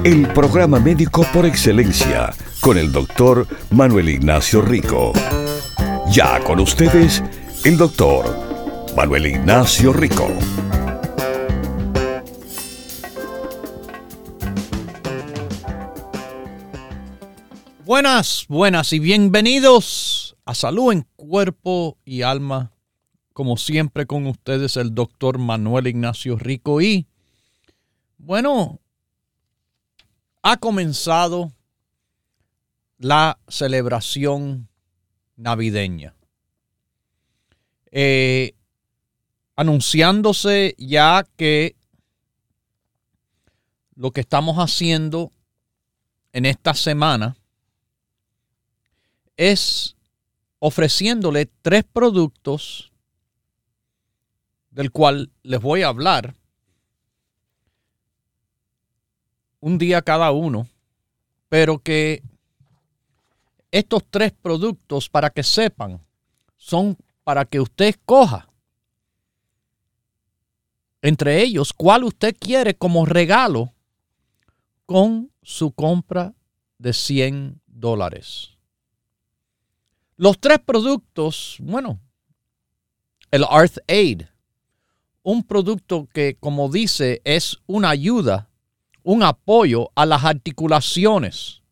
El programa médico por excelencia con el doctor Manuel Ignacio Rico. Ya con ustedes, el doctor Manuel Ignacio Rico. Buenas, buenas y bienvenidos a Salud en Cuerpo y Alma. Como siempre con ustedes el doctor Manuel Ignacio Rico y bueno, ha comenzado la celebración navideña. Eh, anunciándose ya que lo que estamos haciendo en esta semana es ofreciéndole tres productos del cual les voy a hablar un día cada uno, pero que estos tres productos, para que sepan, son para que usted escoja entre ellos cuál usted quiere como regalo con su compra de 100 dólares. Los tres productos, bueno, el Earth Aid, un producto que como dice es una ayuda, un apoyo a las articulaciones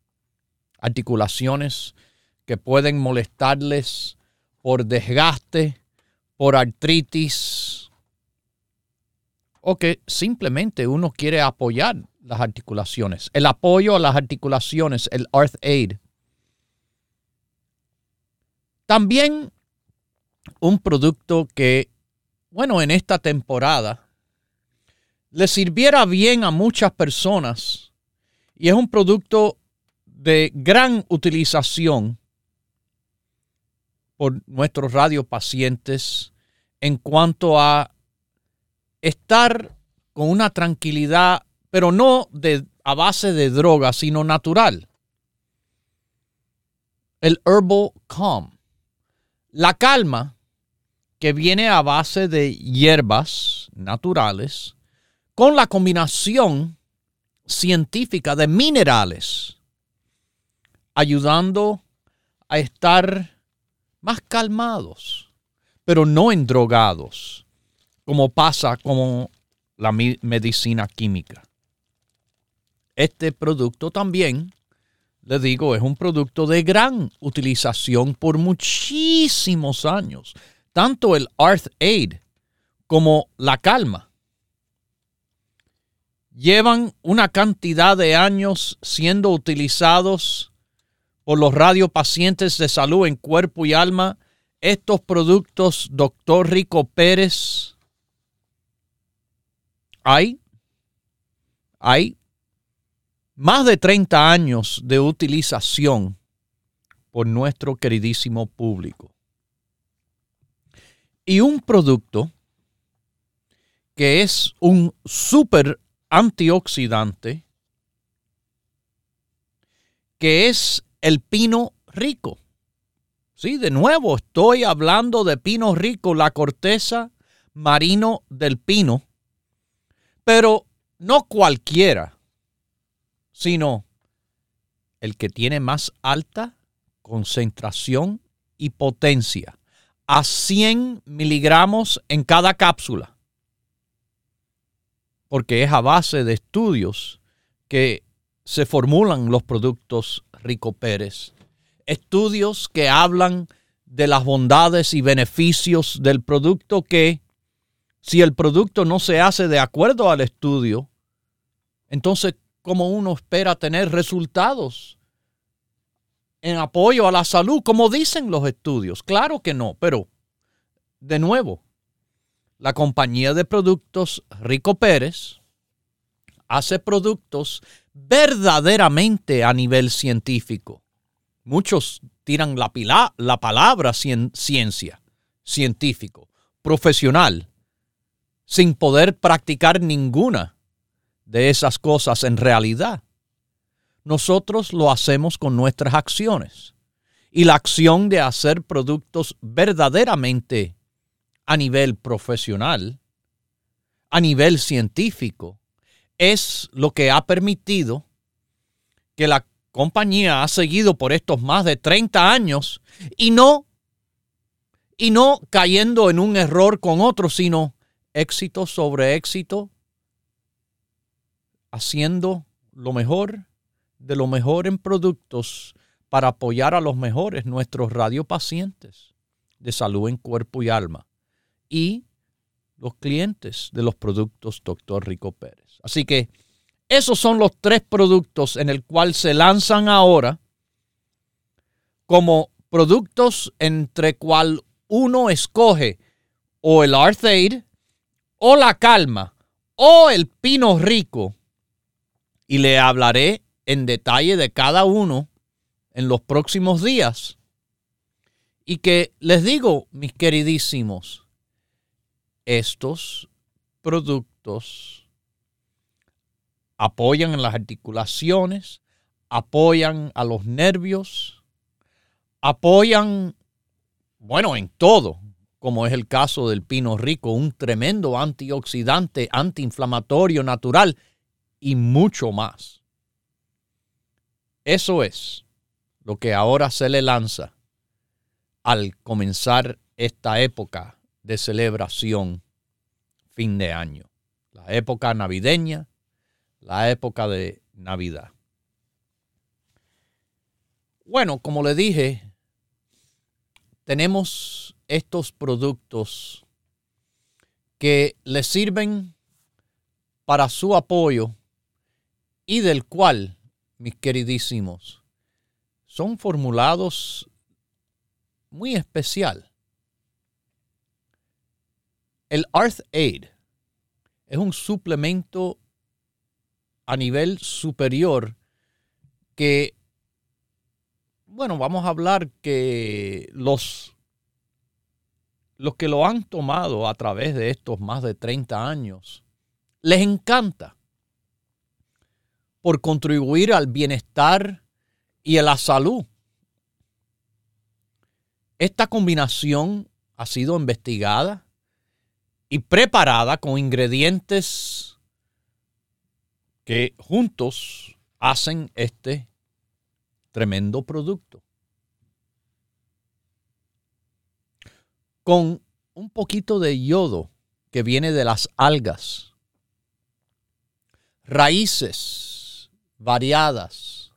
articulaciones que pueden molestarles por desgaste, por artritis, o que simplemente uno quiere apoyar las articulaciones. El apoyo a las articulaciones, el Earth Aid. También un producto que, bueno, en esta temporada le sirviera bien a muchas personas y es un producto de gran utilización por nuestros radiopacientes en cuanto a estar con una tranquilidad, pero no de, a base de droga, sino natural. El Herbal Calm. La calma que viene a base de hierbas naturales con la combinación científica de minerales ayudando a estar más calmados, pero no endrogados, como pasa con la medicina química. Este producto también, le digo, es un producto de gran utilización por muchísimos años. Tanto el Arth Aid como la calma llevan una cantidad de años siendo utilizados por los radiopacientes de salud en cuerpo y alma estos productos, doctor Rico Pérez? Hay, hay más de 30 años de utilización por nuestro queridísimo público. Y un producto que es un súper antioxidante, que es el pino rico. Sí, de nuevo estoy hablando de pino rico, la corteza marino del pino, pero no cualquiera, sino el que tiene más alta concentración y potencia, a 100 miligramos en cada cápsula, porque es a base de estudios que se formulan los productos Rico Pérez. Estudios que hablan de las bondades y beneficios del producto que, si el producto no se hace de acuerdo al estudio, entonces, ¿cómo uno espera tener resultados en apoyo a la salud, como dicen los estudios? Claro que no, pero, de nuevo, la compañía de productos Rico Pérez hace productos verdaderamente a nivel científico. Muchos tiran la, la palabra ciencia, científico, profesional, sin poder practicar ninguna de esas cosas en realidad. Nosotros lo hacemos con nuestras acciones. Y la acción de hacer productos verdaderamente a nivel profesional, a nivel científico, es lo que ha permitido que la compañía ha seguido por estos más de 30 años y no y no cayendo en un error con otro, sino éxito sobre éxito, haciendo lo mejor de lo mejor en productos para apoyar a los mejores, nuestros radiopacientes de salud en cuerpo y alma y los clientes de los productos Dr. Rico Pérez. Así que esos son los tres productos en el cual se lanzan ahora como productos entre cual uno escoge o el Arthaid o la Calma o el Pino Rico y le hablaré en detalle de cada uno en los próximos días. Y que les digo, mis queridísimos, estos productos apoyan en las articulaciones, apoyan a los nervios, apoyan, bueno, en todo, como es el caso del pino rico, un tremendo antioxidante, antiinflamatorio natural y mucho más. Eso es lo que ahora se le lanza al comenzar esta época de celebración fin de año, la época navideña, la época de Navidad. Bueno, como le dije, tenemos estos productos que le sirven para su apoyo y del cual, mis queridísimos, son formulados muy especial. El Arth Aid es un suplemento a nivel superior que, bueno, vamos a hablar que los, los que lo han tomado a través de estos más de 30 años, les encanta por contribuir al bienestar y a la salud. Esta combinación ha sido investigada y preparada con ingredientes que juntos hacen este tremendo producto. Con un poquito de yodo que viene de las algas, raíces variadas,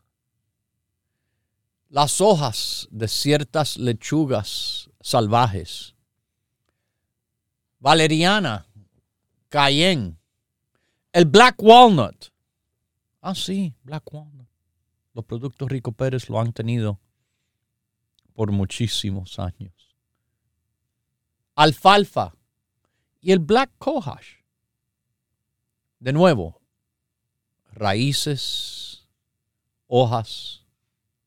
las hojas de ciertas lechugas salvajes, valeriana, cayenne, el black walnut. Ah, sí, black walnut. Los productos Rico Pérez lo han tenido por muchísimos años. Alfalfa y el black cohosh. De nuevo, raíces, hojas,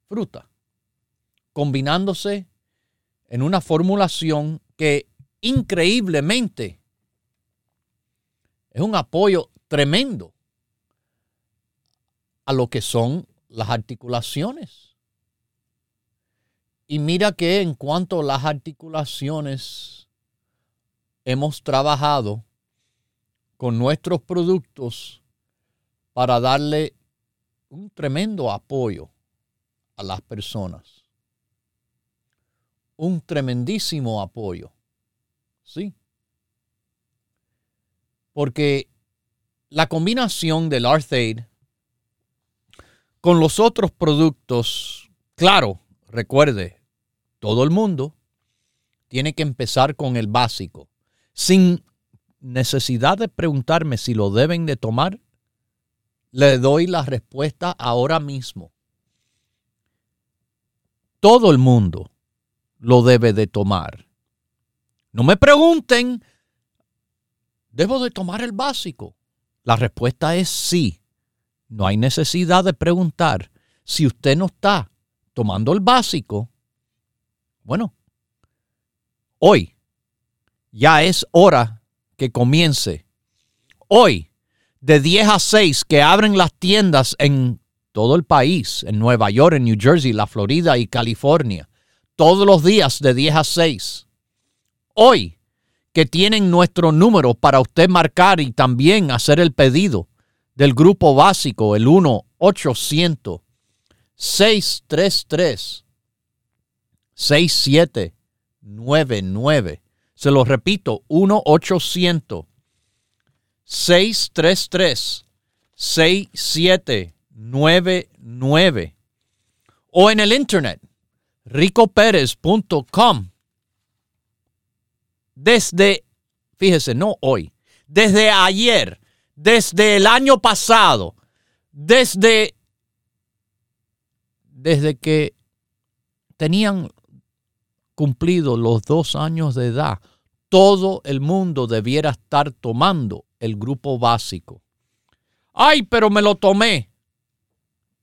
fruta, combinándose en una formulación que increíblemente es un apoyo tremendo a lo que son las articulaciones. Y mira que en cuanto a las articulaciones, hemos trabajado con nuestros productos para darle un tremendo apoyo a las personas. Un tremendísimo apoyo. Sí. Porque la combinación del Arthaid con los otros productos, claro, recuerde, todo el mundo tiene que empezar con el básico, sin necesidad de preguntarme si lo deben de tomar le doy la respuesta ahora mismo. Todo el mundo lo debe de tomar. No me pregunten, ¿debo de tomar el básico? La respuesta es sí. No hay necesidad de preguntar. Si usted no está tomando el básico, bueno, hoy ya es hora que comience. Hoy, de 10 a 6, que abren las tiendas en todo el país, en Nueva York, en New Jersey, la Florida y California, todos los días de 10 a 6. Hoy, que tienen nuestro número para usted marcar y también hacer el pedido del grupo básico, el 1-800-633. 6799. Se lo repito, 1-800-633-6799. O en el internet, ricoperez.com. Desde, fíjese, no hoy, desde ayer, desde el año pasado, desde, desde que tenían cumplido los dos años de edad, todo el mundo debiera estar tomando el grupo básico. Ay, pero me lo tomé.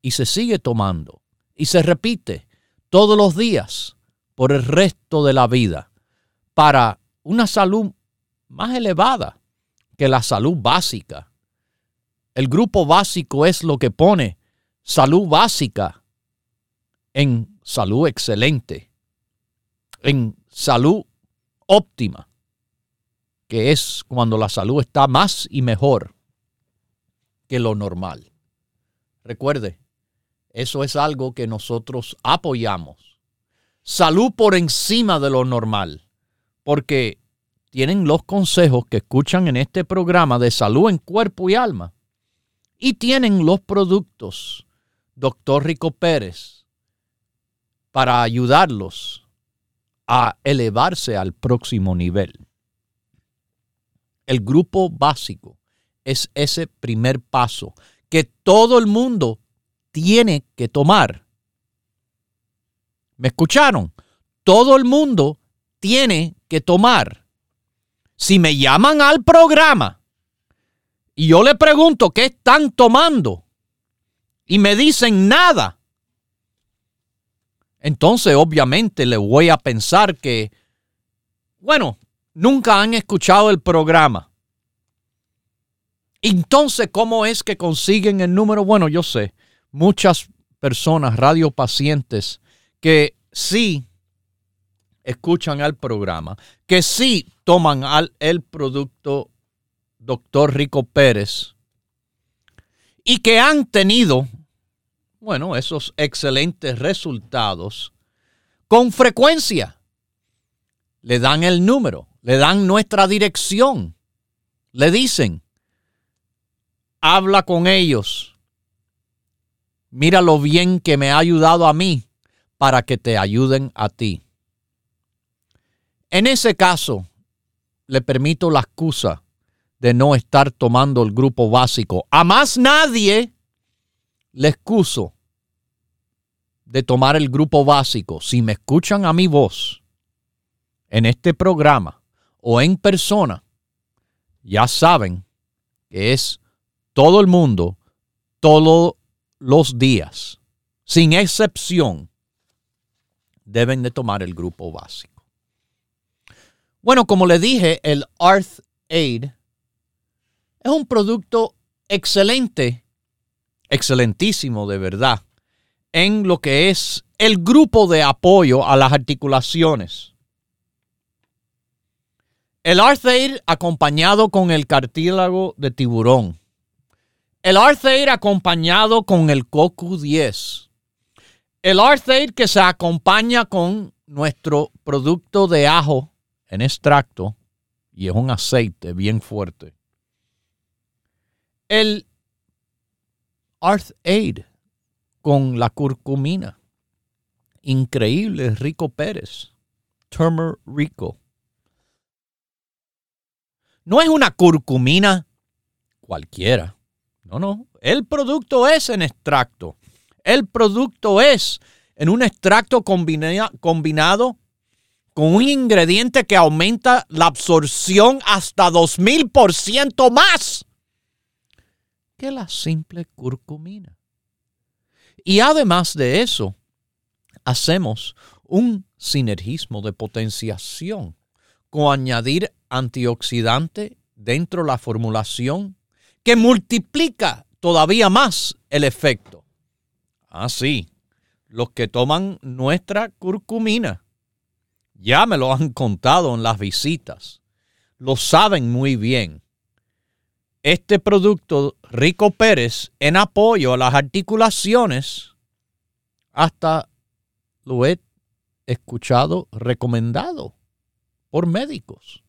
Y se sigue tomando. Y se repite todos los días por el resto de la vida para una salud más elevada que la salud básica. El grupo básico es lo que pone salud básica en salud excelente en salud óptima, que es cuando la salud está más y mejor que lo normal. Recuerde, eso es algo que nosotros apoyamos. Salud por encima de lo normal, porque tienen los consejos que escuchan en este programa de salud en cuerpo y alma. Y tienen los productos, doctor Rico Pérez, para ayudarlos a elevarse al próximo nivel. El grupo básico es ese primer paso que todo el mundo tiene que tomar. ¿Me escucharon? Todo el mundo tiene tomar. Si me llaman al programa y yo le pregunto qué están tomando y me dicen nada, entonces obviamente le voy a pensar que, bueno, nunca han escuchado el programa. Entonces, ¿cómo es que consiguen el número? Bueno, yo sé, muchas personas, radiopacientes, que sí escuchan al programa, que sí toman al, el producto doctor Rico Pérez y que han tenido bueno, esos excelentes resultados con frecuencia. Le dan el número, le dan nuestra dirección, le dicen, habla con ellos, mira lo bien que me ha ayudado a mí para que te ayuden a ti. En ese caso, le permito la excusa de no estar tomando el grupo básico. A más nadie le excuso de tomar el grupo básico, si me escuchan a mi voz en este programa o en persona, ya saben que es todo el mundo, todos los días, sin excepción, deben de tomar el grupo básico. Bueno, como le dije, el Arth Aid es un producto excelente, excelentísimo de verdad en lo que es el grupo de apoyo a las articulaciones. El Arthair acompañado con el cartílago de tiburón. El Arthair acompañado con el CoQ10. El Arthair que se acompaña con nuestro producto de ajo en extracto y es un aceite bien fuerte. El Arthaid con la curcumina. Increíble, Rico Pérez. Turmer Rico. No es una curcumina cualquiera. No, no. El producto es en extracto. El producto es en un extracto combinado con un ingrediente que aumenta la absorción hasta 2000% más que la simple curcumina. Y además de eso, hacemos un sinergismo de potenciación con añadir antioxidante dentro de la formulación que multiplica todavía más el efecto. Así, ah, los que toman nuestra curcumina ya me lo han contado en las visitas, lo saben muy bien. Este producto Rico Pérez en apoyo a las articulaciones, hasta lo he escuchado recomendado por médicos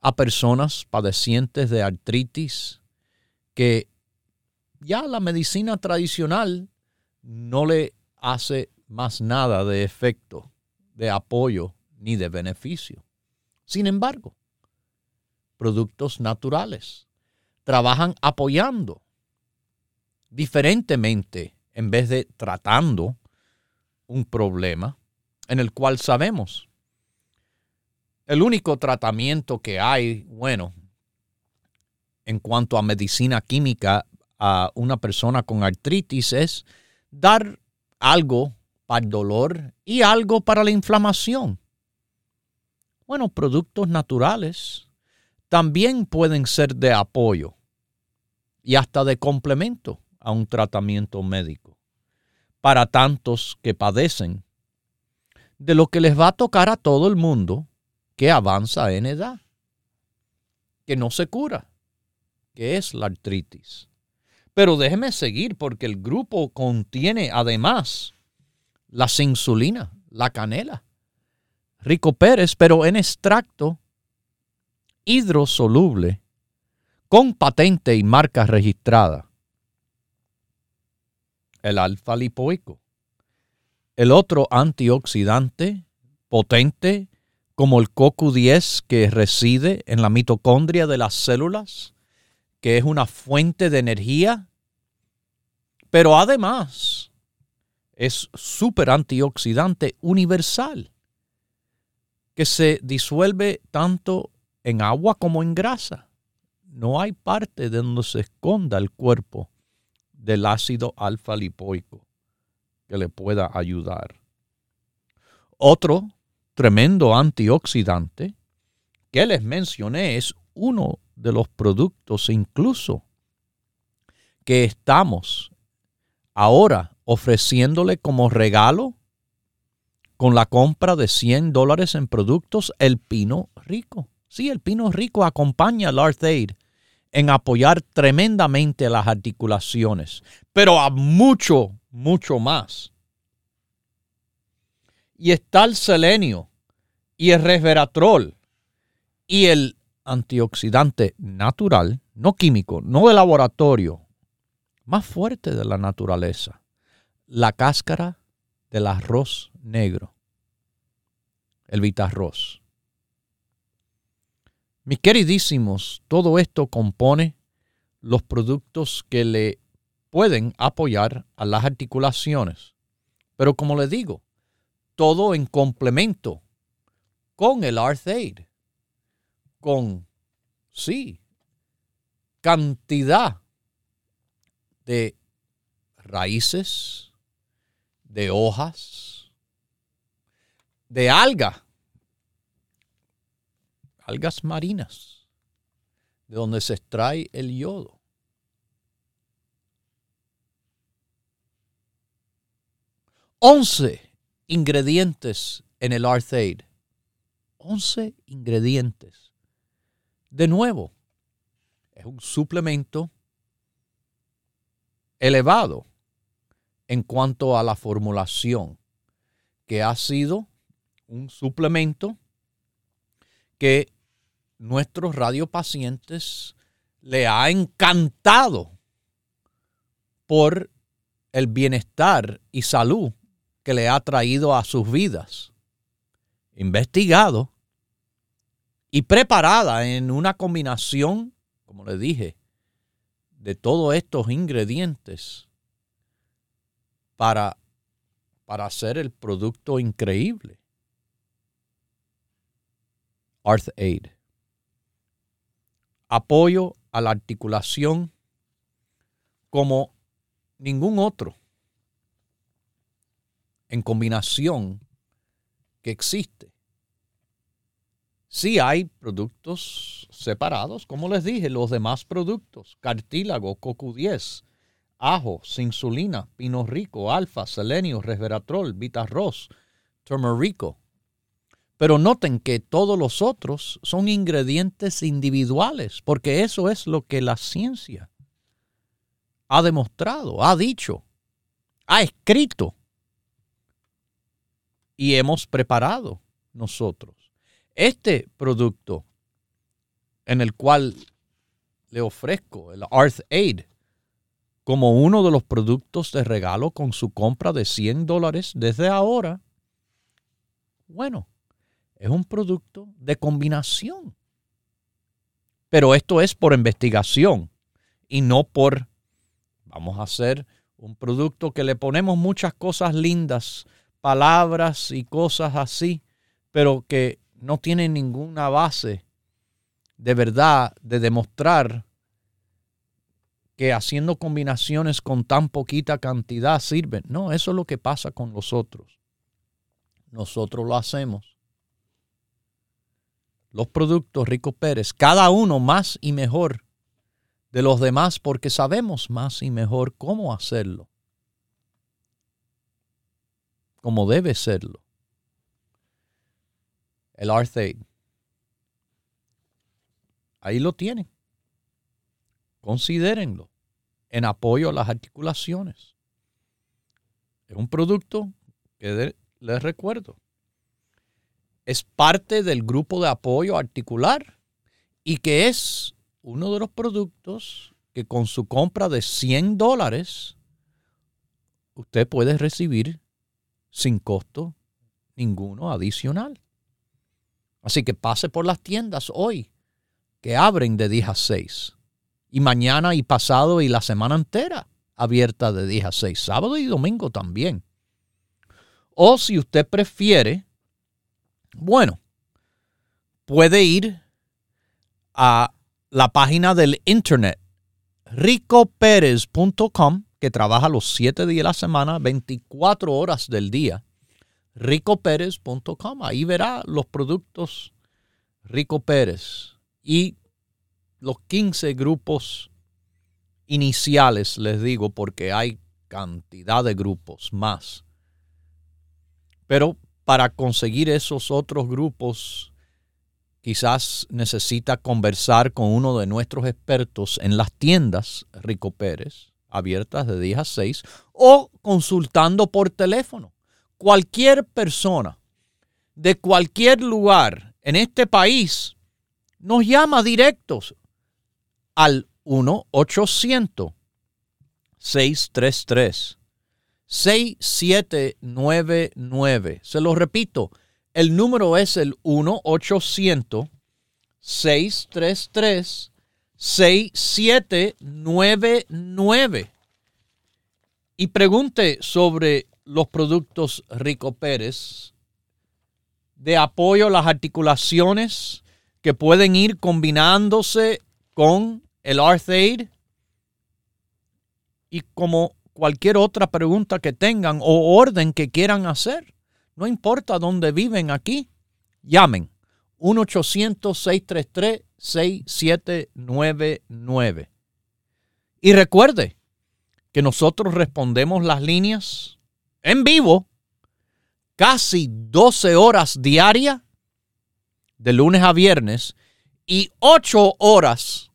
a personas padecientes de artritis que ya la medicina tradicional no le hace más nada de efecto, de apoyo ni de beneficio. Sin embargo, productos naturales trabajan apoyando diferentemente en vez de tratando un problema en el cual sabemos el único tratamiento que hay, bueno, en cuanto a medicina química a una persona con artritis es dar algo para el dolor y algo para la inflamación. Bueno, productos naturales también pueden ser de apoyo y hasta de complemento a un tratamiento médico para tantos que padecen de lo que les va a tocar a todo el mundo que avanza en edad, que no se cura, que es la artritis. Pero déjeme seguir porque el grupo contiene además la insulina, la canela, Rico Pérez, pero en extracto hidrosoluble con patente y marca registrada. El alfa lipoico. El otro antioxidante potente como el CoQ10 que reside en la mitocondria de las células, que es una fuente de energía, pero además es súper antioxidante universal, que se disuelve tanto en agua como en grasa. No hay parte de donde se esconda el cuerpo del ácido alfa lipoico que le pueda ayudar. Otro tremendo antioxidante que les mencioné es uno de los productos incluso que estamos ahora ofreciéndole como regalo con la compra de 100 dólares en productos el pino rico. Sí, el pino rico acompaña al Arthaid en apoyar tremendamente las articulaciones, pero a mucho, mucho más y está el selenio y el resveratrol y el antioxidante natural, no químico, no de laboratorio, más fuerte de la naturaleza, la cáscara del arroz negro, el vitarroz. Mis queridísimos, todo esto compone los productos que le pueden apoyar a las articulaciones. Pero como le digo, todo en complemento con el Arthaid, con, sí, cantidad de raíces, de hojas, de algas, algas marinas, de donde se extrae el yodo. Once ingredientes en el Arthaid. 11 ingredientes. De nuevo, es un suplemento elevado en cuanto a la formulación, que ha sido un suplemento que nuestros radiopacientes le ha encantado por el bienestar y salud que le ha traído a sus vidas. Investigado y preparada en una combinación, como le dije, de todos estos ingredientes para, para hacer el producto increíble. Arth Aid. Apoyo a la articulación como ningún otro en combinación que existe. Sí hay productos separados, como les dije, los demás productos, cartílago, CoQ10, ajo, insulina, pino rico, alfa, selenio, resveratrol, vitarroz, turmerico. Pero noten que todos los otros son ingredientes individuales, porque eso es lo que la ciencia ha demostrado, ha dicho, ha escrito y hemos preparado nosotros. Este producto en el cual le ofrezco el Arth Aid como uno de los productos de regalo con su compra de 100 dólares desde ahora, bueno, es un producto de combinación. Pero esto es por investigación y no por, vamos a hacer un producto que le ponemos muchas cosas lindas, palabras y cosas así, pero que no tiene ninguna base de verdad de demostrar que haciendo combinaciones con tan poquita cantidad sirven. No, eso es lo que pasa con los otros. Nosotros lo hacemos. Los productos Rico Pérez, cada uno más y mejor de los demás porque sabemos más y mejor cómo hacerlo. Como debe serlo el Arthaid. Ahí lo tienen. Considérenlo en apoyo a las articulaciones. Es un producto que les recuerdo. Es parte del grupo de apoyo articular y que es uno de los productos que con su compra de 100 dólares usted puede recibir sin costo ninguno adicional. Así que pase por las tiendas hoy, que abren de 10 a 6. Y mañana y pasado y la semana entera abierta de 10 a 6. Sábado y domingo también. O si usted prefiere, bueno, puede ir a la página del internet ricoperez.com, que trabaja los 7 días de la semana, 24 horas del día ricoperez.com. Ahí verá los productos Rico Pérez y los 15 grupos iniciales, les digo, porque hay cantidad de grupos más. Pero para conseguir esos otros grupos, quizás necesita conversar con uno de nuestros expertos en las tiendas Rico Pérez, abiertas de 10 a 6, o consultando por teléfono cualquier persona de cualquier lugar en este país nos llama directos al 1-800-633. 6799. Se lo repito, el número es el 1-800-633. 6799. Y pregunte sobre los productos Rico Pérez de apoyo a las articulaciones que pueden ir combinándose con el Arthaid y como cualquier otra pregunta que tengan o orden que quieran hacer. No importa dónde viven aquí, llamen 1-800-633-6799. Y recuerde que nosotros respondemos las líneas en vivo casi 12 horas diarias de lunes a viernes y 8 horas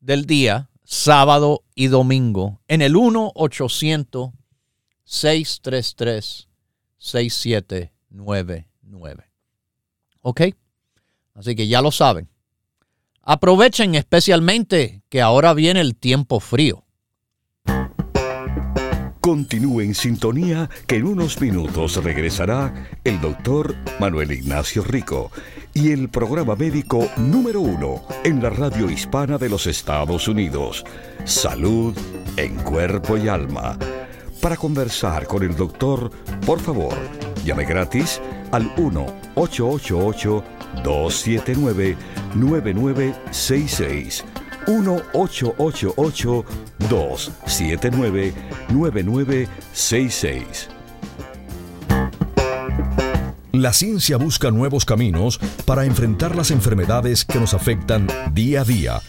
del día sábado y domingo en el 1-800-633-6799. ¿Ok? Así que ya lo saben. Aprovechen especialmente que ahora viene el tiempo frío. Continúe en sintonía que en unos minutos regresará el doctor Manuel Ignacio Rico y el programa médico número uno en la radio hispana de los Estados Unidos, Salud en Cuerpo y Alma. Para conversar con el doctor, por favor, llame gratis al 1-888-279-9966 1-888-279-9966. La ciencia busca nuevos caminos para enfrentar las enfermedades que nos afectan día a día.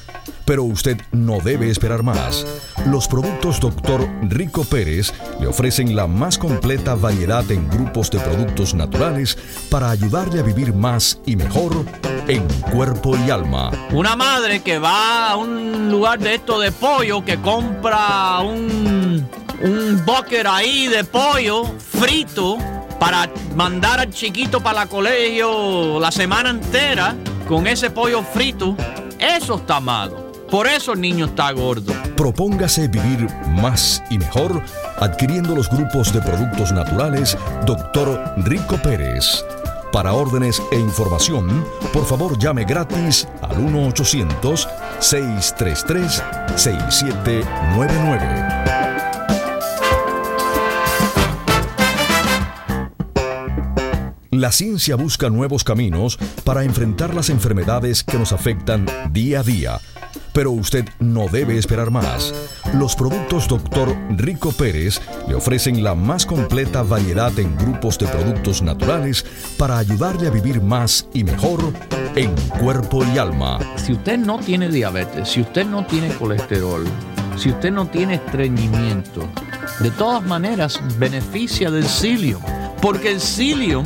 Pero usted no debe esperar más. Los productos Dr. Rico Pérez le ofrecen la más completa variedad en grupos de productos naturales para ayudarle a vivir más y mejor en cuerpo y alma. Una madre que va a un lugar de esto de pollo, que compra un, un ahí de pollo frito para mandar al chiquito para el colegio la semana entera con ese pollo frito, eso está malo. Por eso el niño está gordo. Propóngase vivir más y mejor adquiriendo los grupos de productos naturales Dr. Rico Pérez. Para órdenes e información, por favor llame gratis al 1-800-633-6799. La ciencia busca nuevos caminos para enfrentar las enfermedades que nos afectan día a día. Pero usted no debe esperar más. Los productos Dr. Rico Pérez le ofrecen la más completa variedad en grupos de productos naturales para ayudarle a vivir más y mejor en cuerpo y alma. Si usted no tiene diabetes, si usted no tiene colesterol, si usted no tiene estreñimiento, de todas maneras beneficia del psyllium, porque el psyllium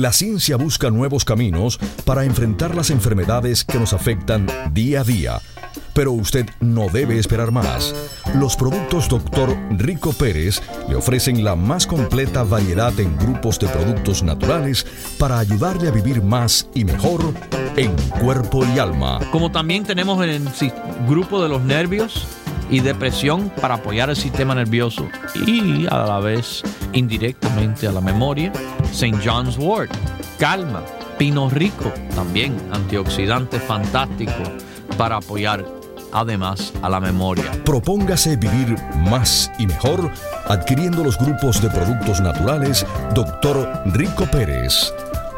La ciencia busca nuevos caminos para enfrentar las enfermedades que nos afectan día a día. Pero usted no debe esperar más. Los productos Dr. Rico Pérez le ofrecen la más completa variedad en grupos de productos naturales para ayudarle a vivir más y mejor en cuerpo y alma. Como también tenemos el grupo de los nervios y depresión para apoyar el sistema nervioso y a la vez indirectamente a la memoria. St. John's Wort, calma, pino rico, también antioxidante fantástico para apoyar además a la memoria. Propóngase vivir más y mejor adquiriendo los grupos de productos naturales Dr. Rico Pérez.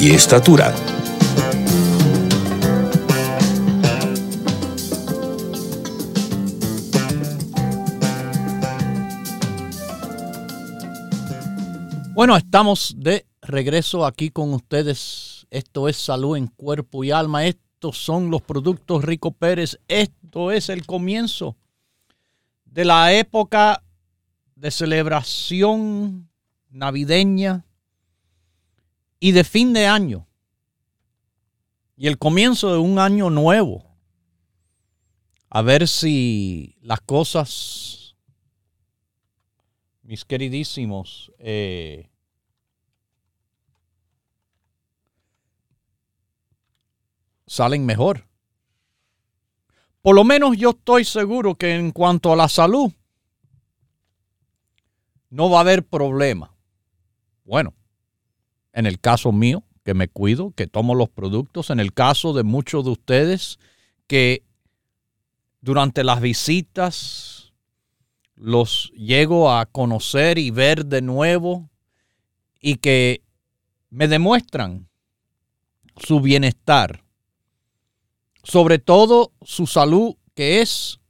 y estatura. Bueno, estamos de regreso aquí con ustedes. Esto es salud en cuerpo y alma. Estos son los productos Rico Pérez. Esto es el comienzo de la época de celebración navideña y de fin de año. Y el comienzo de un año nuevo. A ver si las cosas, mis queridísimos, eh, salen mejor. Por lo menos yo estoy seguro que en cuanto a la salud, no va a haber problema. Bueno, en el caso mío, que me cuido, que tomo los productos, en el caso de muchos de ustedes que durante las visitas los llego a conocer y ver de nuevo y que me demuestran su bienestar sobre todo su salud, que es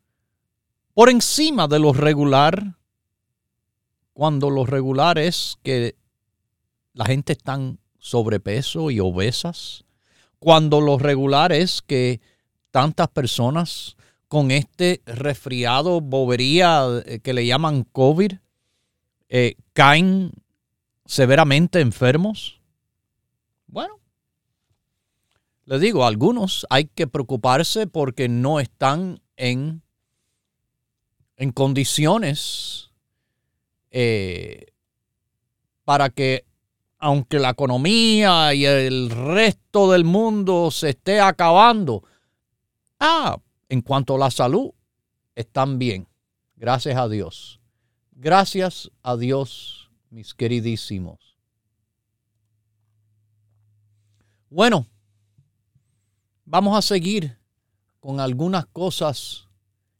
por encima de lo regular, cuando lo regular es que la gente está sobrepeso y obesas, cuando lo regular es que tantas personas con este resfriado, bobería eh, que le llaman COVID, eh, caen severamente enfermos. Bueno, le digo, algunos hay que preocuparse porque no están en, en condiciones eh, para que, aunque la economía y el resto del mundo se esté acabando, ah, en cuanto a la salud, están bien. Gracias a Dios. Gracias a Dios, mis queridísimos. Bueno, vamos a seguir con algunas cosas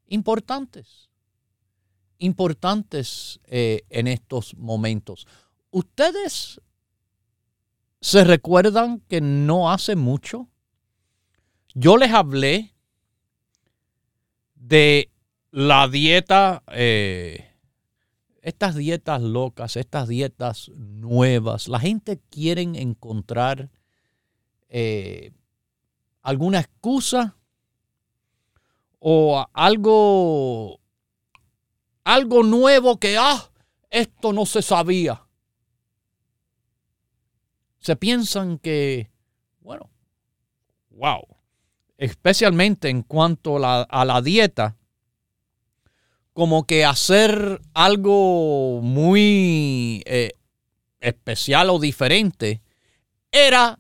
importantes, importantes eh, en estos momentos. Ustedes se recuerdan que no hace mucho yo les hablé de la dieta, eh, estas dietas locas, estas dietas nuevas. La gente quiere encontrar eh, alguna excusa o algo, algo nuevo que, ah, esto no se sabía. Se piensan que, bueno, wow, especialmente en cuanto a la, dieta, como que hacer algo muy eh, especial o diferente era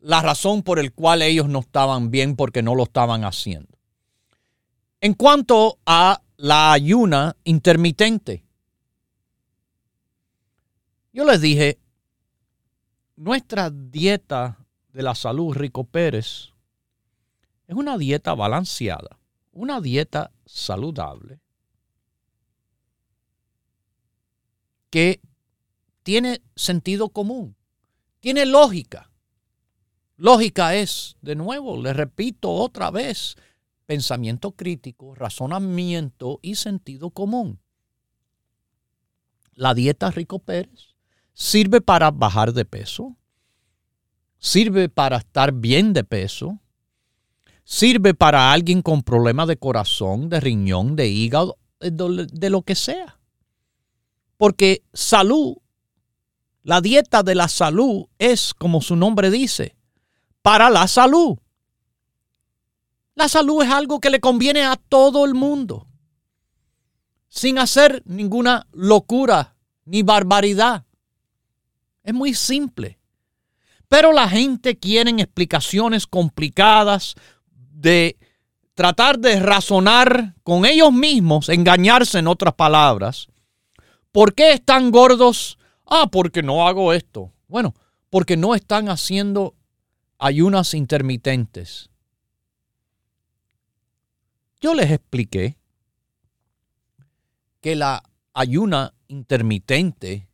la razón por el cual ellos no estaban bien porque no lo estaban haciendo. En cuanto a la ayuna intermitente, yo les dije, nuestra dieta de la salud Rico Pérez es una dieta balanceada, una dieta saludable que tiene sentido común, tiene lógica. Lógica es, de nuevo, le repito otra vez, pensamiento crítico, razonamiento y sentido común. La dieta Rico Pérez sirve para bajar de peso, sirve para estar bien de peso, sirve para alguien con problemas de corazón, de riñón, de hígado, de lo que sea. Porque salud, la dieta de la salud es, como su nombre dice, para la salud. La salud es algo que le conviene a todo el mundo, sin hacer ninguna locura ni barbaridad. Es muy simple. Pero la gente quiere explicaciones complicadas de tratar de razonar con ellos mismos, engañarse en otras palabras. ¿Por qué están gordos? Ah, porque no hago esto. Bueno, porque no están haciendo ayunas intermitentes. Yo les expliqué que la ayuna intermitente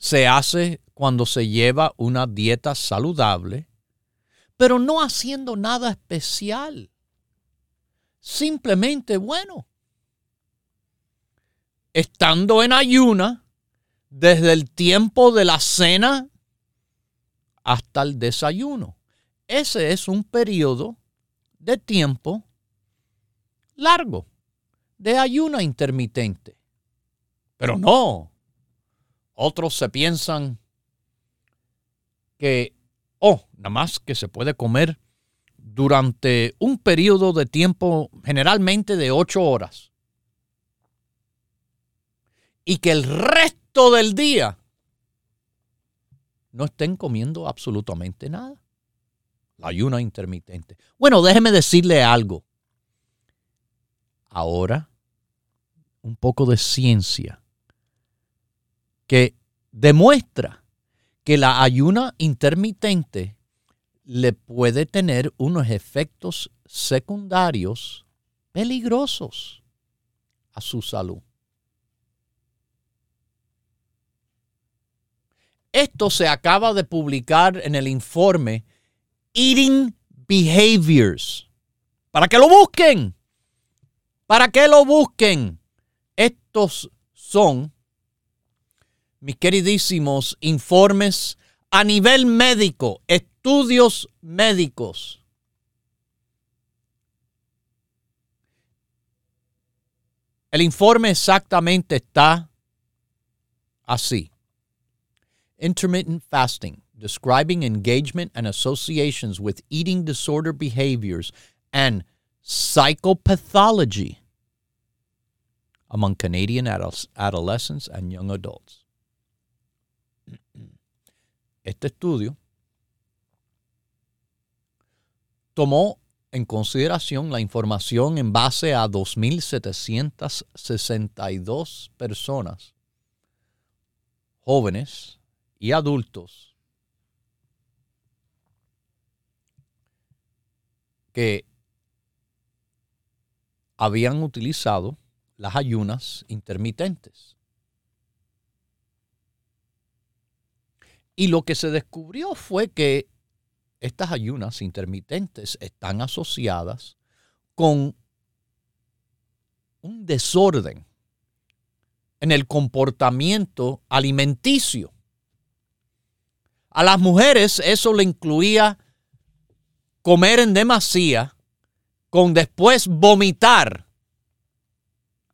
se hace cuando se lleva una dieta saludable, pero no haciendo nada especial. Simplemente, bueno, estando en ayuna desde el tiempo de la cena hasta el desayuno. Ese es un periodo de tiempo largo de ayuna intermitente. Pero no. Otros se piensan que, oh, nada más que se puede comer durante un periodo de tiempo generalmente de ocho horas. Y que el resto del día no estén comiendo absolutamente nada. La ayuna intermitente. Bueno, déjeme decirle algo. Ahora, un poco de ciencia que demuestra que la ayuna intermitente le puede tener unos efectos secundarios peligrosos a su salud. Esto se acaba de publicar en el informe Eating Behaviors. Para que lo busquen. Para que lo busquen. Estos son, mis queridísimos, informes a nivel médico, estudios médicos. El informe exactamente está así. Intermittent fasting, describing engagement and associations with eating disorder behaviors and psychopathology among Canadian adolescents and young adults. Este estudio tomó en consideración la información en base a 2.762 personas, jóvenes y adultos, que habían utilizado las ayunas intermitentes. Y lo que se descubrió fue que estas ayunas intermitentes están asociadas con un desorden en el comportamiento alimenticio. A las mujeres eso le incluía comer en demasía, con después vomitar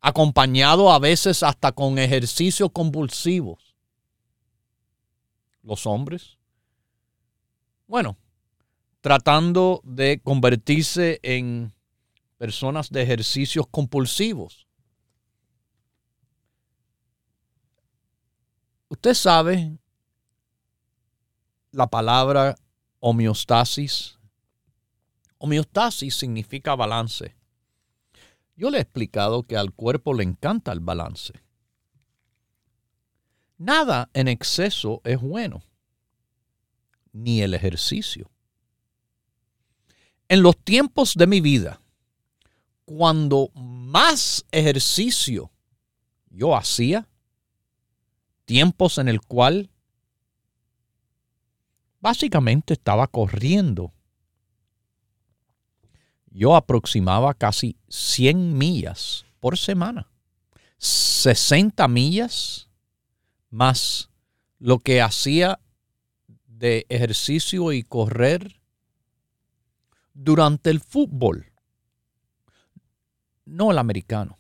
acompañado a veces hasta con ejercicios convulsivos. Los hombres, bueno, tratando de convertirse en personas de ejercicios compulsivos. Usted sabe la palabra homeostasis. Homeostasis significa balance. Yo le he explicado que al cuerpo le encanta el balance. Nada en exceso es bueno, ni el ejercicio. En los tiempos de mi vida, cuando más ejercicio yo hacía, tiempos en el cual básicamente estaba corriendo yo aproximaba casi 100 millas por semana. 60 millas más lo que hacía de ejercicio y correr durante el fútbol. No el americano,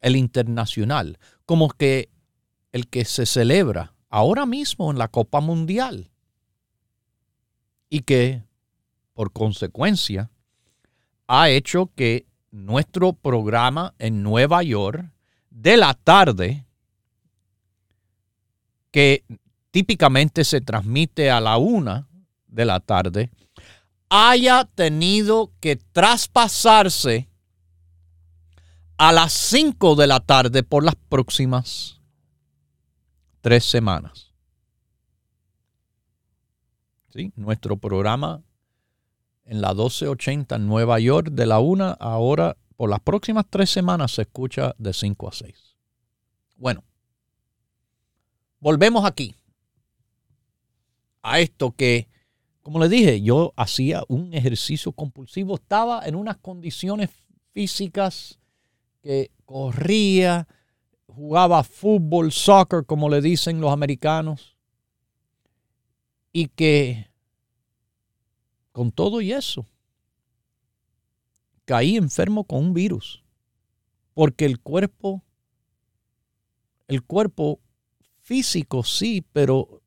el internacional, como que el que se celebra ahora mismo en la Copa Mundial. Y que, por consecuencia, ha hecho que nuestro programa en Nueva York de la tarde, que típicamente se transmite a la una de la tarde, haya tenido que traspasarse a las cinco de la tarde por las próximas tres semanas. ¿Sí? Nuestro programa en la 1280 en Nueva York de la una, ahora por las próximas tres semanas se escucha de 5 a 6. Bueno, volvemos aquí. A esto que, como le dije, yo hacía un ejercicio compulsivo, estaba en unas condiciones físicas que corría, jugaba fútbol, soccer, como le dicen los americanos, y que con todo y eso, caí enfermo con un virus, porque el cuerpo, el cuerpo físico sí, pero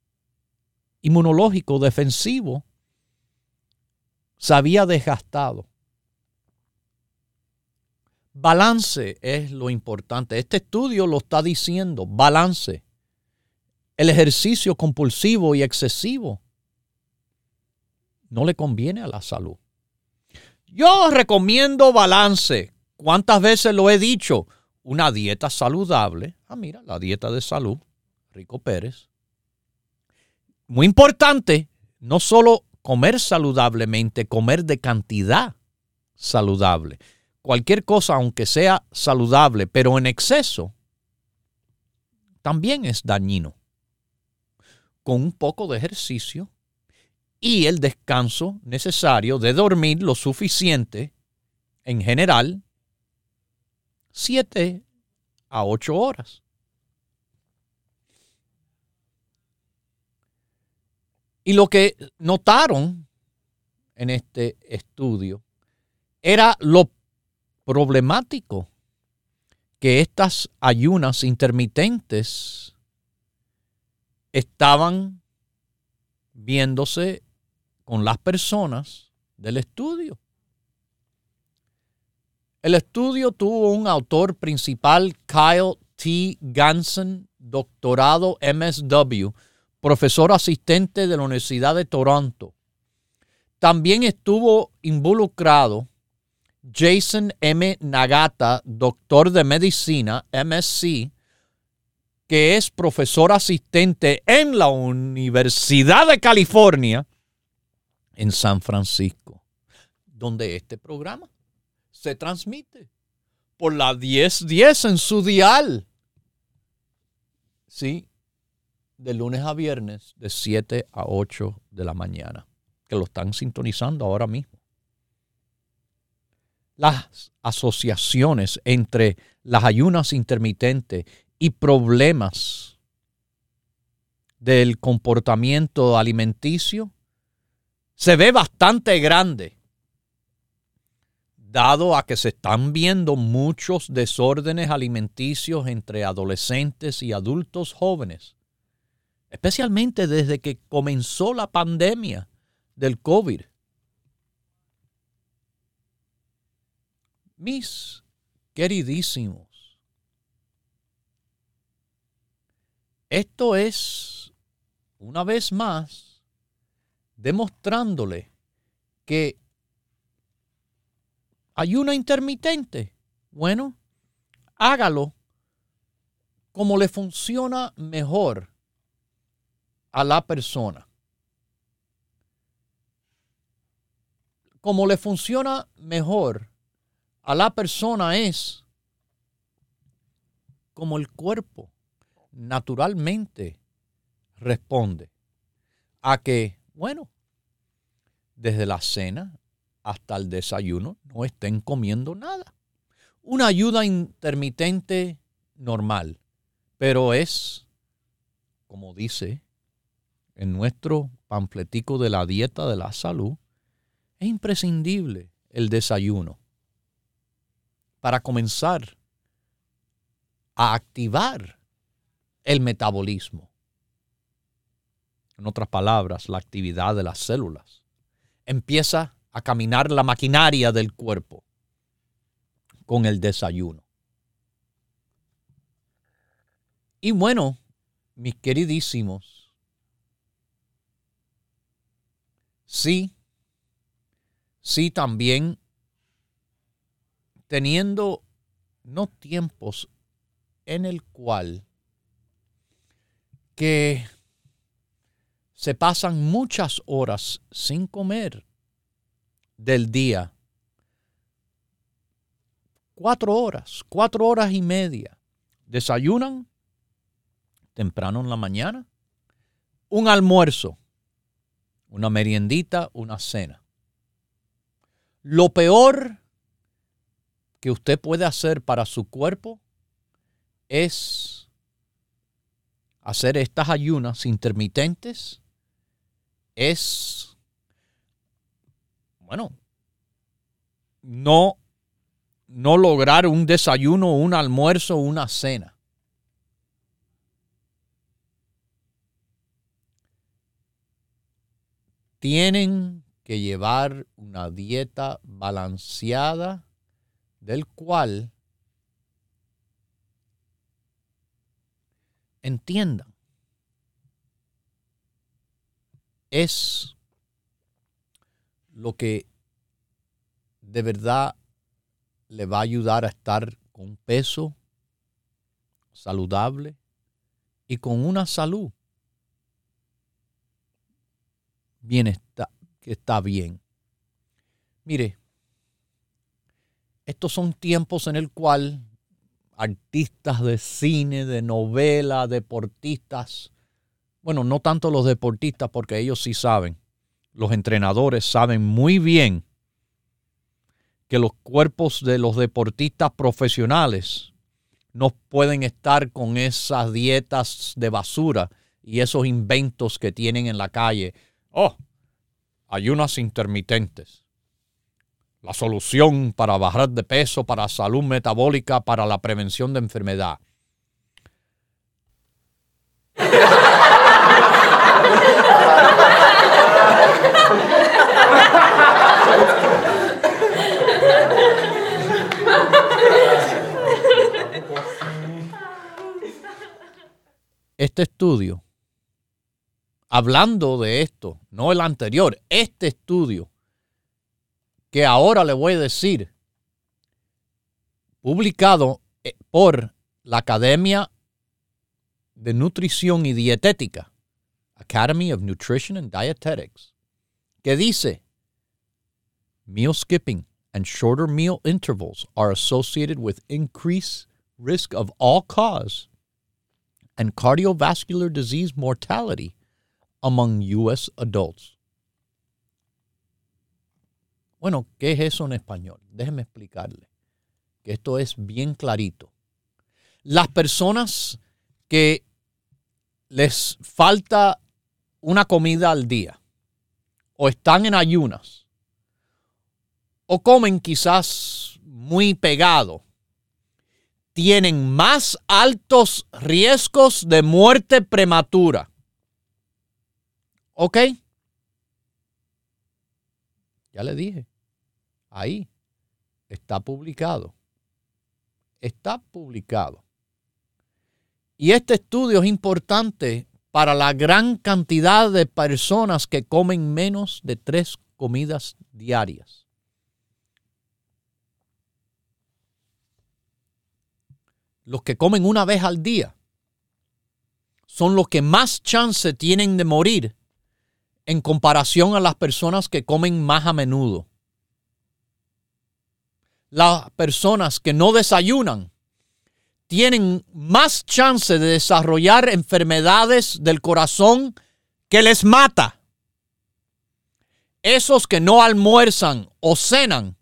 inmunológico, defensivo, se había desgastado. Balance es lo importante. Este estudio lo está diciendo, balance. El ejercicio compulsivo y excesivo no le conviene a la salud. Yo recomiendo balance. ¿Cuántas veces lo he dicho? Una dieta saludable. Ah, mira, la dieta de salud. Rico Pérez. Muy importante, no solo comer saludablemente, comer de cantidad saludable cualquier cosa, aunque sea saludable, pero en exceso, también es dañino. Con un poco de ejercicio y el descanso necesario de dormir lo suficiente, en general, 7 a 8 horas. Y lo que notaron en este estudio era lo problemático que estas ayunas intermitentes estaban viéndose con las personas del estudio. El estudio tuvo un autor principal, Kyle T. Ganson, doctorado MSW, profesor asistente de la Universidad de Toronto. También estuvo involucrado Jason M. Nagata, doctor de medicina, MSc, que es profesor asistente en la Universidad de California en San Francisco, donde este programa se transmite por la 1010 en su dial. Sí, de lunes a viernes, de 7 a 8 de la mañana, que lo están sintonizando ahora mismo. Las asociaciones entre las ayunas intermitentes y problemas del comportamiento alimenticio se ve bastante grande, dado a que se están viendo muchos desórdenes alimenticios entre adolescentes y adultos jóvenes, especialmente desde que comenzó la pandemia del COVID. Mis queridísimos, esto es, una vez más, demostrándole que hay una intermitente. Bueno, hágalo como le funciona mejor a la persona. Como le funciona mejor a la persona es como el cuerpo naturalmente responde a que, bueno, desde la cena hasta el desayuno no estén comiendo nada. Una ayuda intermitente normal, pero es, como dice en nuestro panfletico de la dieta de la salud, es imprescindible el desayuno para comenzar a activar el metabolismo. En otras palabras, la actividad de las células. Empieza a caminar la maquinaria del cuerpo con el desayuno. Y bueno, mis queridísimos, sí, sí también. Teniendo no tiempos en el cual que se pasan muchas horas sin comer del día. Cuatro horas, cuatro horas y media. Desayunan temprano en la mañana, un almuerzo, una meriendita, una cena. Lo peor que usted puede hacer para su cuerpo es hacer estas ayunas intermitentes, es, bueno, no, no lograr un desayuno, un almuerzo, una cena. Tienen que llevar una dieta balanceada del cual entiendan. Es lo que de verdad le va a ayudar a estar con peso saludable y con una salud bien que está bien. Mire, estos son tiempos en el cual artistas de cine, de novela, deportistas, bueno, no tanto los deportistas porque ellos sí saben, los entrenadores saben muy bien que los cuerpos de los deportistas profesionales no pueden estar con esas dietas de basura y esos inventos que tienen en la calle. Oh, ayunas intermitentes. La solución para bajar de peso, para salud metabólica, para la prevención de enfermedad. Este estudio, hablando de esto, no el anterior, este estudio, que ahora le voy a decir, publicado eh, por la Academia de Nutrición y Dietética, Academy of Nutrition and Dietetics, que dice, meal skipping and shorter meal intervals are associated with increased risk of all cause and cardiovascular disease mortality among U.S. adults. Bueno, ¿qué es eso en español? Déjeme explicarle, que esto es bien clarito. Las personas que les falta una comida al día, o están en ayunas, o comen quizás muy pegado, tienen más altos riesgos de muerte prematura. ¿Ok? Ya le dije. Ahí está publicado. Está publicado. Y este estudio es importante para la gran cantidad de personas que comen menos de tres comidas diarias. Los que comen una vez al día son los que más chance tienen de morir en comparación a las personas que comen más a menudo. Las personas que no desayunan tienen más chance de desarrollar enfermedades del corazón que les mata. Esos que no almuerzan o cenan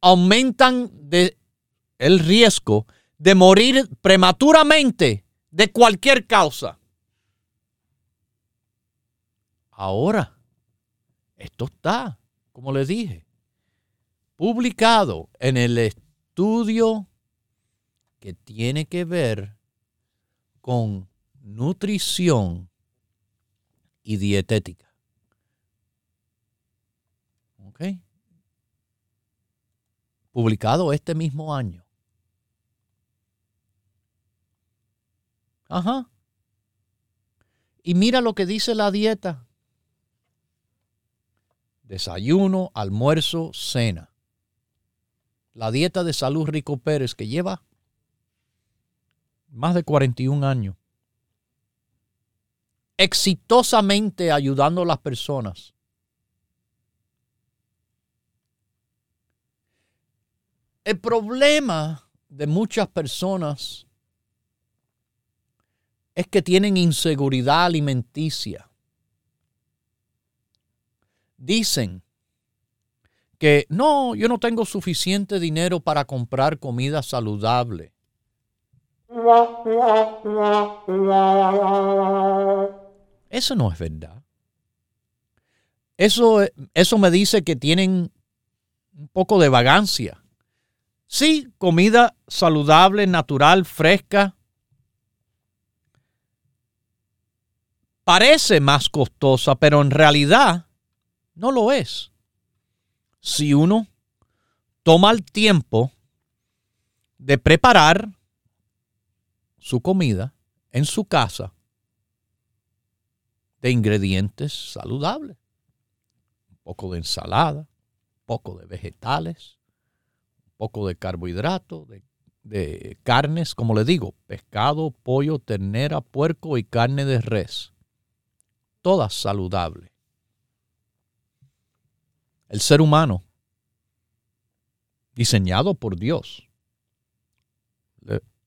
aumentan el riesgo de morir prematuramente de cualquier causa. Ahora, esto está, como les dije, publicado en el estudio que tiene que ver con nutrición y dietética. ¿Ok? Publicado este mismo año. Ajá. Y mira lo que dice la dieta. Desayuno, almuerzo, cena. La dieta de Salud Rico Pérez que lleva más de 41 años, exitosamente ayudando a las personas. El problema de muchas personas es que tienen inseguridad alimenticia. Dicen que no, yo no tengo suficiente dinero para comprar comida saludable. Eso no es verdad. Eso, eso me dice que tienen un poco de vagancia. Sí, comida saludable, natural, fresca. Parece más costosa, pero en realidad no lo es. Si uno toma el tiempo de preparar su comida en su casa de ingredientes saludables. Un poco de ensalada, un poco de vegetales, un poco de carbohidratos, de, de, carnes, como le digo, pescado, pollo, ternera, puerco y carne de res. Todas saludables. El ser humano, diseñado por Dios,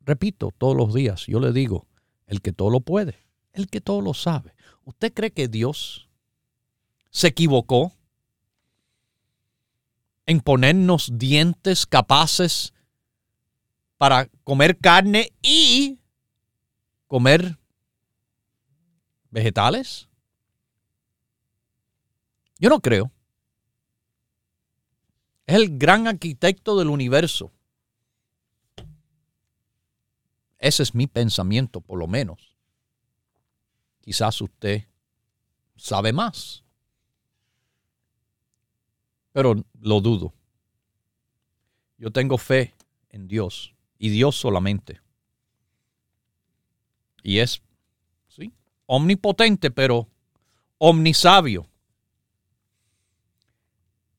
repito todos los días, yo le digo, el que todo lo puede, el que todo lo sabe. ¿Usted cree que Dios se equivocó en ponernos dientes capaces para comer carne y comer vegetales? Yo no creo. Es el gran arquitecto del universo. Ese es mi pensamiento, por lo menos. Quizás usted sabe más. Pero lo dudo. Yo tengo fe en Dios y Dios solamente. Y es, sí, omnipotente, pero omnisabio.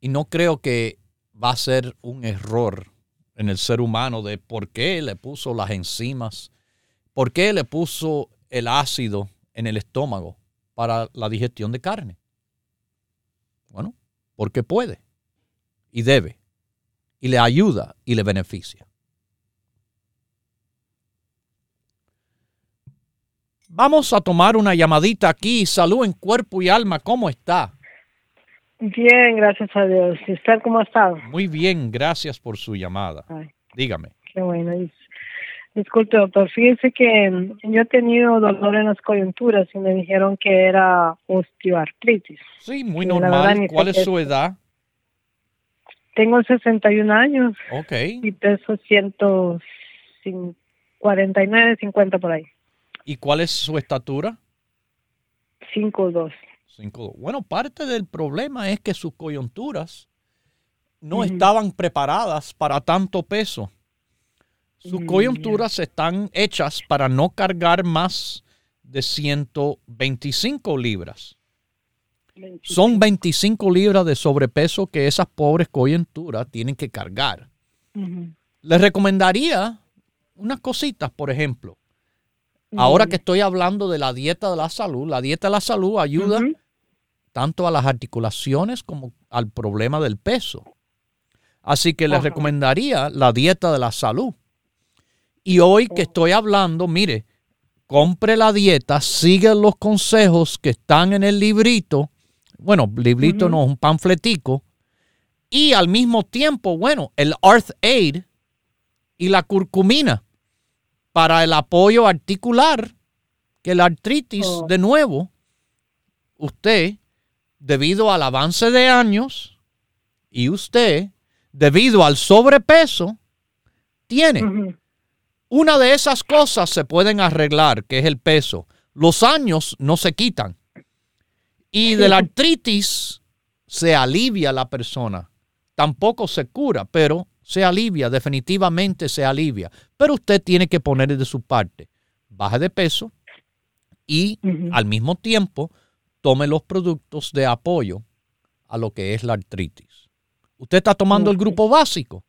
Y no creo que va a ser un error en el ser humano de por qué le puso las enzimas, por qué le puso el ácido en el estómago para la digestión de carne. Bueno, porque puede y debe y le ayuda y le beneficia. Vamos a tomar una llamadita aquí. Salud en cuerpo y alma. ¿Cómo está? Bien, gracias a Dios. ¿Y usted cómo ha estado? Muy bien, gracias por su llamada. Ay, Dígame. Qué bueno. Disculpe, doctor. Fíjese que mm, yo he tenido dolor en las coyunturas y me dijeron que era osteoartritis. Sí, muy normal. ¿Cuál es su edad? Tengo 61 años. Ok. Y peso 149, 50 por ahí. ¿Y cuál es su estatura? 5'2". Bueno, parte del problema es que sus coyunturas no estaban preparadas para tanto peso. Sus coyunturas están hechas para no cargar más de 125 libras. Son 25 libras de sobrepeso que esas pobres coyunturas tienen que cargar. Les recomendaría unas cositas, por ejemplo. Ahora que estoy hablando de la dieta de la salud, la dieta de la salud ayuda tanto a las articulaciones como al problema del peso. Así que les recomendaría la dieta de la salud. Y hoy que estoy hablando, mire, compre la dieta, sigue los consejos que están en el librito. Bueno, librito no, un panfletico. Y al mismo tiempo, bueno, el Arth Aid y la curcumina para el apoyo articular, que la artritis, oh. de nuevo, usted debido al avance de años y usted, debido al sobrepeso, tiene. Una de esas cosas se pueden arreglar, que es el peso. Los años no se quitan. Y de la artritis se alivia la persona. Tampoco se cura, pero se alivia, definitivamente se alivia. Pero usted tiene que poner de su parte. Baje de peso y al mismo tiempo tome los productos de apoyo a lo que es la artritis. ¿Usted está tomando el grupo básico?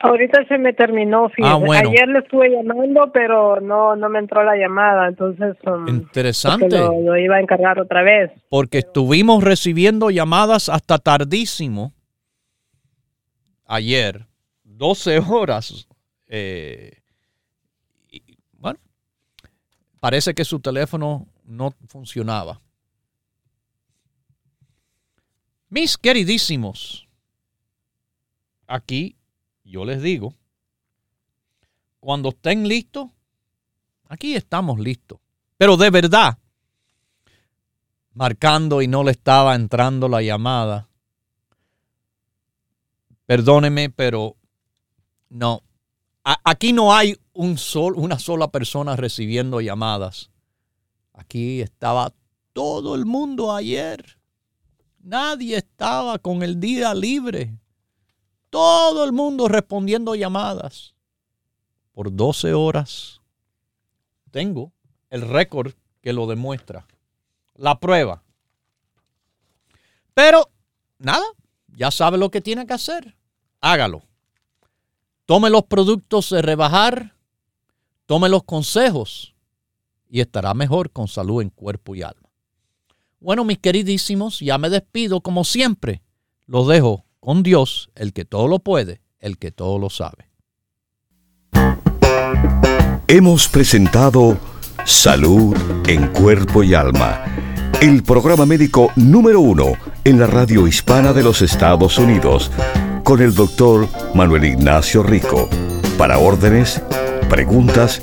Ahorita se me terminó, ah, Ayer le estuve llamando, pero no, no me entró la llamada, entonces... Um, Interesante. Lo, iba a encargar otra vez. Porque estuvimos recibiendo llamadas hasta tardísimo ayer 12 horas. Eh, bueno, parece que su teléfono no funcionaba. Mis queridísimos, aquí yo les digo, cuando estén listos, aquí estamos listos. Pero de verdad, marcando y no le estaba entrando la llamada. Perdóneme, pero no. aquí no hay un sol, una sola persona recibiendo llamadas. Aquí estaba todo el mundo ayer. Nadie estaba con el día libre. Todo el mundo respondiendo llamadas. Por 12 horas. Tengo el récord que lo demuestra la prueba. Pero, nada, ya sabe lo que tiene que hacer. Hágalo. Tome los productos de rebajar, tome los consejos y estará mejor con salud en cuerpo y alma. Bueno, mis queridísimos, ya me despido como siempre. Los dejo con Dios, el que todo lo puede, el que todo lo sabe. Hemos presentado Salud en cuerpo y alma el programa médico número uno en la radio hispana de los Estados Unidos, con el doctor Manuel Ignacio Rico. Para órdenes, preguntas